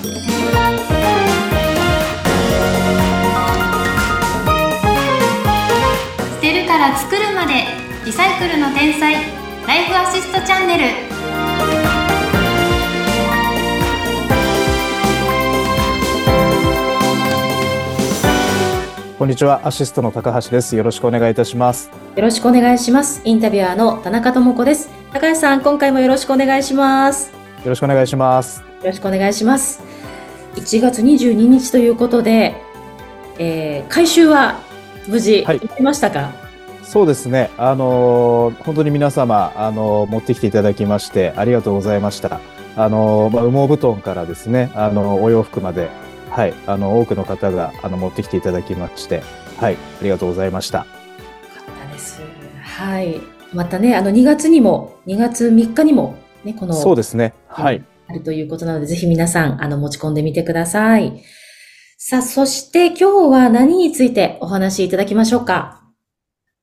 捨てるから作るまでリサイクルの天才ライフアシストチャンネルこんにちは、アシストの高橋です。よろしくお願いいたします。よろしくお願いします。インタビュアーの田中智子です。高橋さん、今回もよろしくお願いします。よよろしくお願いします。ろしくお願いします。1月22日ということで、えー、回収は無事はい行きましたか、そうですね、あのー本当に皆様、あのー持ってきていただきまして、ありがとうございました。あのーまあ、羽毛布団からですね、あのーお洋服まで、はい、あの、多くの方が、あの、持ってきていただきまして、はい、ありがとうございました。よかったです。はい。またね、あの2月にも、2月3日にも、ね、この、そうですね、はい。あるということなので、ぜひ皆さん、あの、持ち込んでみてください。さあ、そして今日は何についてお話しいただきましょうか？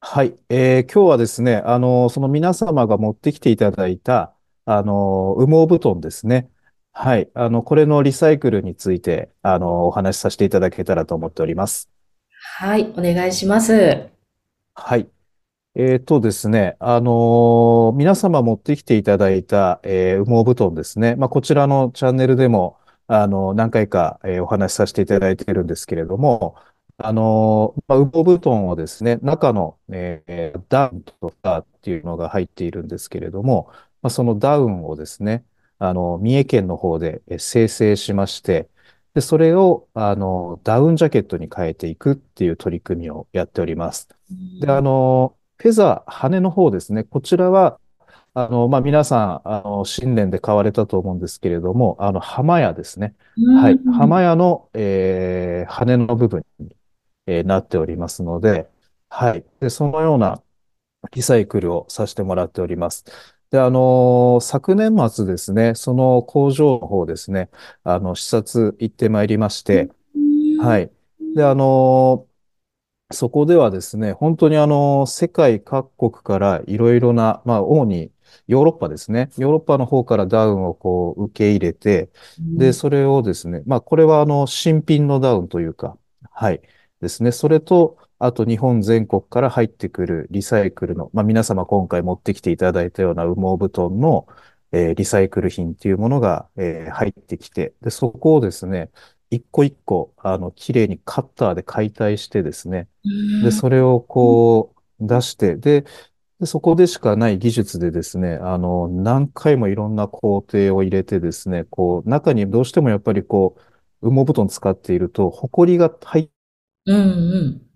はい、えー今日はですね、あの、その皆様が持ってきていただいた、あの、羽毛布団ですね。はい、あの、これのリサイクルについて、あの、お話しさせていただけたらと思っております。はい、お願いします。はい。えーとですね、あの皆様持ってきていただいた、えー羽毛布団ですね。まあ、こちらのチャンネルでも、あの、何回か、えお話しさせていただいているんですけれども、あのまあ、羽毛布団をですね、中の、えダウンとかっていうのが入っているんですけれども、まあ、そのダウンをですね、あの、三重県の方でえー生成しまして、で、それを、あの、ダウンジャケットに変えていくっていう取り組みをやっております。で、あの、フェザー、羽の方ですね。こちらは、あの、まあ、皆さん、あの、新年で買われたと思うんですけれども、あの、浜屋ですね。はい。うん浜屋の、えー羽の部分に、えーなっておりますので、はい。で、そのようなリサイクルをさせてもらっております。で、あの昨年末ですね、その工場の方ですね、あの、視察行ってまいりまして、はい。で、あのそこではですね、本当にあの、世界各国からいろいろな、まあ、主にヨーロッパですね。ヨーロッパの方からダウンをこう受け入れて、で、それをですね、まあ、これはあの、新品のダウンというか、はい、ですね。それと、あと日本全国から入ってくるリサイクルの、まあ、皆様今回持ってきていただいたような羽毛布団の、えーリサイクル品っていうものが、えー入ってきて、で、そこをですね、一個一個、あの、綺麗にカッターで解体してですね、で、それをこう出して、で、でそこでしかない技術でですね、あの、何回もいろんな工程を入れてですね、こう、中にどうしてもやっぱりこう、羽毛布団使っていると、埃が入っうんうん。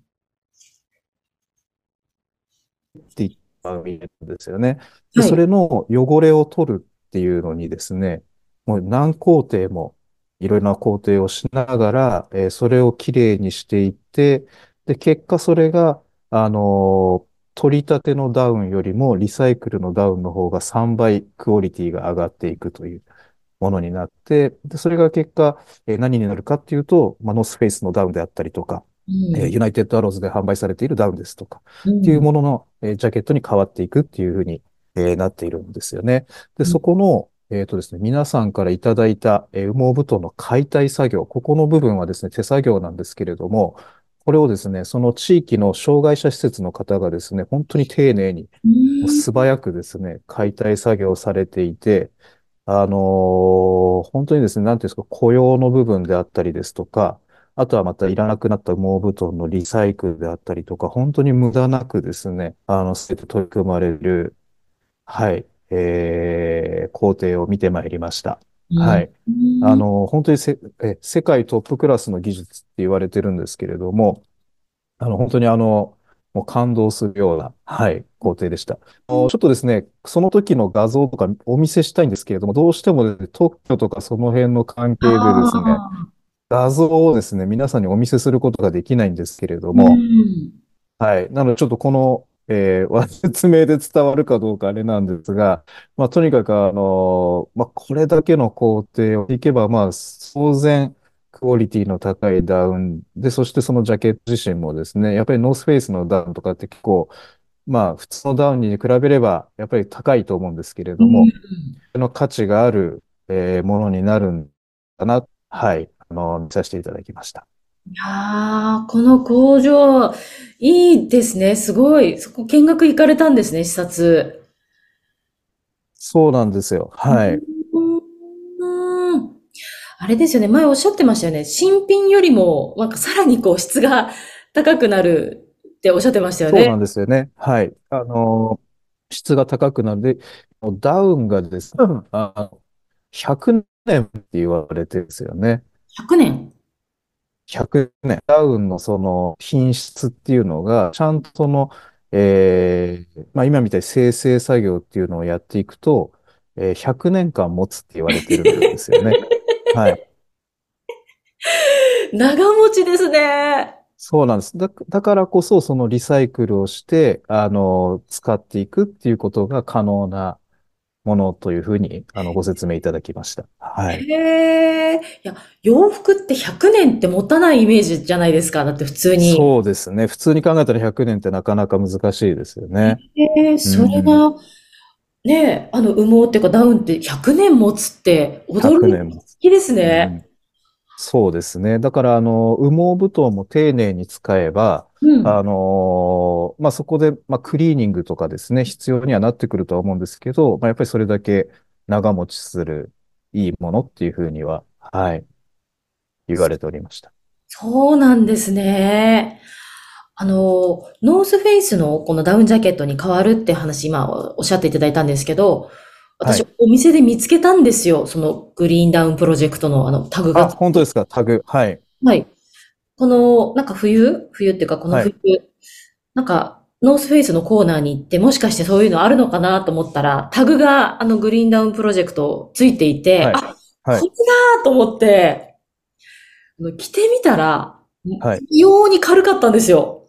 ていっちゃうんですよね。で、はいそれの汚れを取るっていうのにですね、もう何工程もいろいろな工程をしながら、えーそれをきれいにしていって、で、結果それが、あのー取り立てのダウンよりもリサイクルのダウンの方が3倍クオリティが上がっていくというものになって、で、それが結果、えー何になるかっていうと、まあ、ノースフェイスのダウンであったりとか、うん。えーユナイテッドアローズで販売されているダウンですとか、うん。っていうものの、えージャケットに変わっていくっていうふうに、えーなっているんですよね。で、うん。そこの、えっとですね、皆さんからいただいた、え羽毛布団の解体作業、ここの部分はですね、手作業なんですけれども、これをですね、その地域の障害者施設の方がですね、本当に丁寧に、素早くですね、解体作業されていて、あのー本当にですね、なんていうんですか、雇用の部分であったりですとか、あとはまたいらなくなった羽毛布団のリサイクルであったりとか、本当に無駄なくですね、あの、すべて取り組まれる、はい、えー、工程を見てまいりました。はい。うんあの、本当にせ、え、世界トップクラスの技術って言われてるんですけれども、あの、本当にあの、もう感動するような、はい、工程でした。ちょっとですね、その時の画像とかお見せしたいんですけれども、どうしてもね特許とかその辺の関係でですね、あ画像をですね、皆さんにお見せすることができないんですけれどーも、うんはい。なので、ちょっとこの、えー、説明で伝わるかどうかあれなんですが、まあ、とにかく、あのまあ、これだけの工程をいけば、まあ、当然、クオリティの高いダウンで、そしてそのジャケット自身もですね、やっぱりノースフェイスのダウンとかって結構、まあ、普通のダウンに比べれば、やっぱり高いと思うんですけれども、その価値がある、えーものになるんだなっはい、あの、見させていただきました。いやー、この工場、いいですね。すごい。そこ見学行かれたんですね、視察。そうなんですよ。はい。うーん。あれですよね。前おっしゃってましたよね。新品よりも、なんかさらにこう質が高くなるっておっしゃってましたよそうなんね。ですよね。はい。あの、質が高くなるで、ダウンがですね、あの、100年って言われてるんですよね。100年。100年。ダウンのその品質っていうのが、ちゃんとその、えーまあ今みたいに生成作業っていうのをやっていくと、えー100年間持つって言われてるんですよね。はい。長持ちですね。そうなんです。だ、だからこそ、そのリサイクルをして、あの、使っていくっていうことが可能なものというふうに、あの、ご説明いただきました。はい。へえ。いや、洋服って100年って持たないイメージじゃないですか？だって普通に。そうですね。普通に考えたら100年ってなかなか難しいですよね。へえ、それが、ねえ、あの羽毛っていうかダウンって100年持つって100驚年も。きですうね。んそうですね。だから、あの、羽毛布団も丁寧に使えば、うん。あのまあ、そこで、まあ、クリーニングとかですね、必要にはなってくるとは思うんですけど、まあ、やっぱりそれだけ長持ちするいいものっていうふうには、はい、言われておりました。そうなんですね。あの、ノースフェイスのこのダウンジャケットに変わるって話、今おっしゃっていただいたんですけど、私はお店で見つけたんですよ。そのグリーンダウンプロジェクトのあのタグあ、が。本当ですか、タグ。はい。はい。この、なんか冬？冬っていうかこのはい冬、なんか、ノースフェイスのコーナーに行って、もしかしてそういうのあるのかなと思ったら、タグがあのグリーンダウンプロジェクトついていて、はいあ、はいこれだと思って、あの着てみたら、はい異様に軽かったんですよ。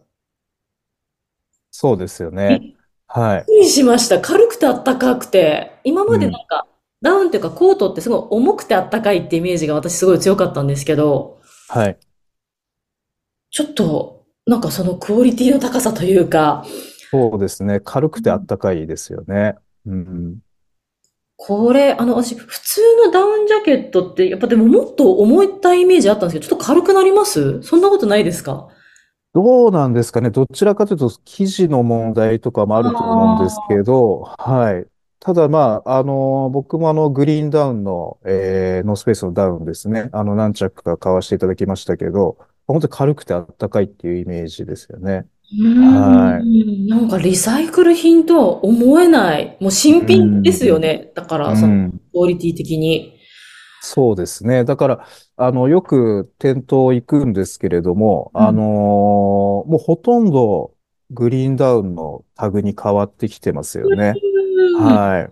そうですよね。はい。びっくりしました。軽くてあったかくて、今までなんか、ダウンっていうかコートってすごい重くてあったかいってイメージが私すごい強かったんですけど、はい。ちょっと、なんかそのクオリティの高さというか、そうですね。軽くてあったかいですよね。うん。これ、あの、私、普通のダウンジャケットって、やっぱでももっと重たいイメージあったんですけど、ちょっと軽くなります？そんなことないですか？どうなんですかね？どちらかというと、生地の問題とかもあると思うんですけど、はい。ただ、まあ、あの、僕もあの、グリーンダウンの、えーノースペースのダウンですね。あの、何着か買わせていただきましたけど、本当に軽くてあったかいっていうイメージですよね。うーん、なんかリサイクル品とは思えない。もう新品ですよね。だから、うその、ん。クオリティ的に。そうですね。だから、あの、よく店頭行くんですけれども、うんあのーもうほとんどグリーンダウンのタグに変わってきてますよね。うんは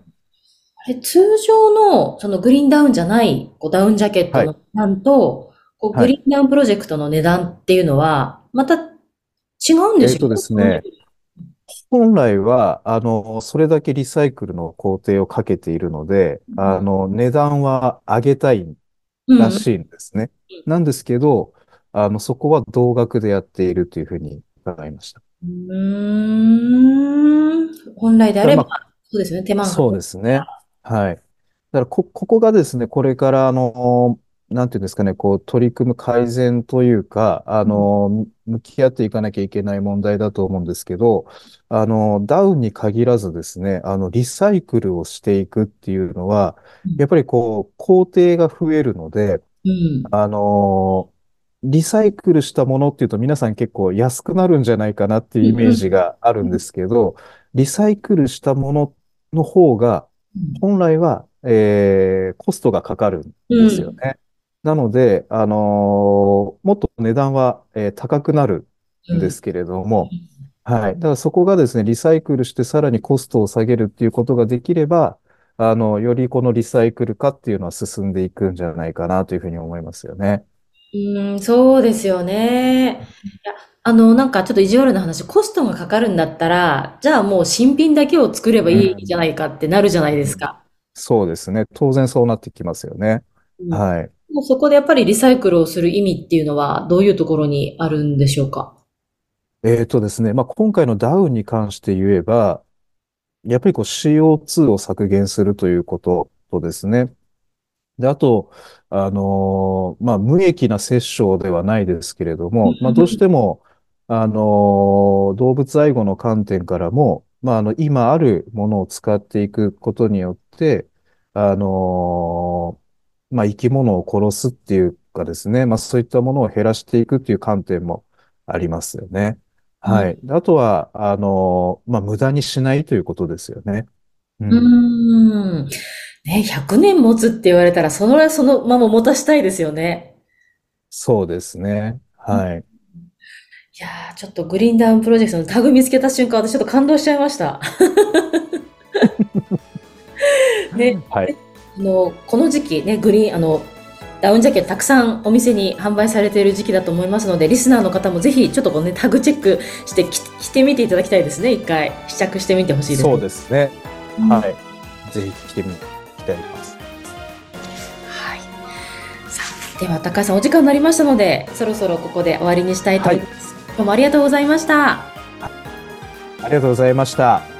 い。通常の、そのグリーンダウンじゃない、こうダウンジャケットの値段と、こうはいグリーンダウンプロジェクトの値段っていうのは、また違うんでしょ？うえっとですね本来は、あの、それだけリサイクルの工程をかけているので、あの、値段は上げたいうんらしいんですね。なんですけど、あの、そこは同額でやっているというふうに伺いました。うーん。本来であればま、そうですよね、手間が。そうですね。はい。だからこ、ここがですね、これから、あの、なんていうんですかね、こう、取り組む改善というか、あの、向き合っていかなきゃいけない問題だと思うんですけど、あの、ダウンに限らずですね、あの、リサイクルをしていくっていうのはうん、やっぱりこう、工程が増えるので、うん。あの、リサイクルしたものっていうと皆さん結構安くなるんじゃないかなっていうイメージがあるんですけど、リサイクルしたものの方が本来は、えーコストがかかるんですよね。なので、あのーもっと値段は、えー高くなるんですけれども、はい。だからそこがですね、リサイクルしてさらにコストを下げるっていうことができれば、あの、よりこのリサイクル化っていうのは進んでいくんじゃないかなというふうに思いますよね。うん、そうですよね。いや、あの、なんかちょっと意地悪な話、コストがかかるんだったら、じゃあもう新品だけを作ればいいじゃないかってなるじゃないですか。そうですね。当然そうなってきますよね。うんはい。もうそこでやっぱりリサイクルをする意味っていうのはどういうところにあるんでしょうか？えーとですね、まあ、今回のダウンに関して言えば、やっぱりこう CO2 を削減するということとですね、で、あと、あのーまあ、無益な殺生ではないですけれども、まあ、どうしても、あのー動物愛護の観点からも、まあ、あの、今あるものを使っていくことによって、あのーまあ、生き物を殺すっていうかですね、まあ、そういったものを減らしていくっていう観点もありますよね。はい。であとは、あのーまあ、無駄にしないということですよね。う。うんーん。ね、100年持つって言われたら、その、そのまま持たしたいですよね。そうですね。はい。いやー、ちょっとグリーンダウンプロジェクトのタグ見つけた瞬間、私ちょっと感動しちゃいました。で、はい。あの、この時期ね、グリーン、あの、ダウンジャケットたくさんお店に販売されている時期だと思いますので、リスナーの方もぜひちょっとこのね、タグチェックしてき着てみていただきたいですね、一回。試着してみてほしいですね。そうですね。うんはい。ぜひ来てみたいます。はい。さあ、では高橋さんお時間になりましたので、そろそろここで終わりにしたいと思います。どうもありがとうございました。ありがとうございました。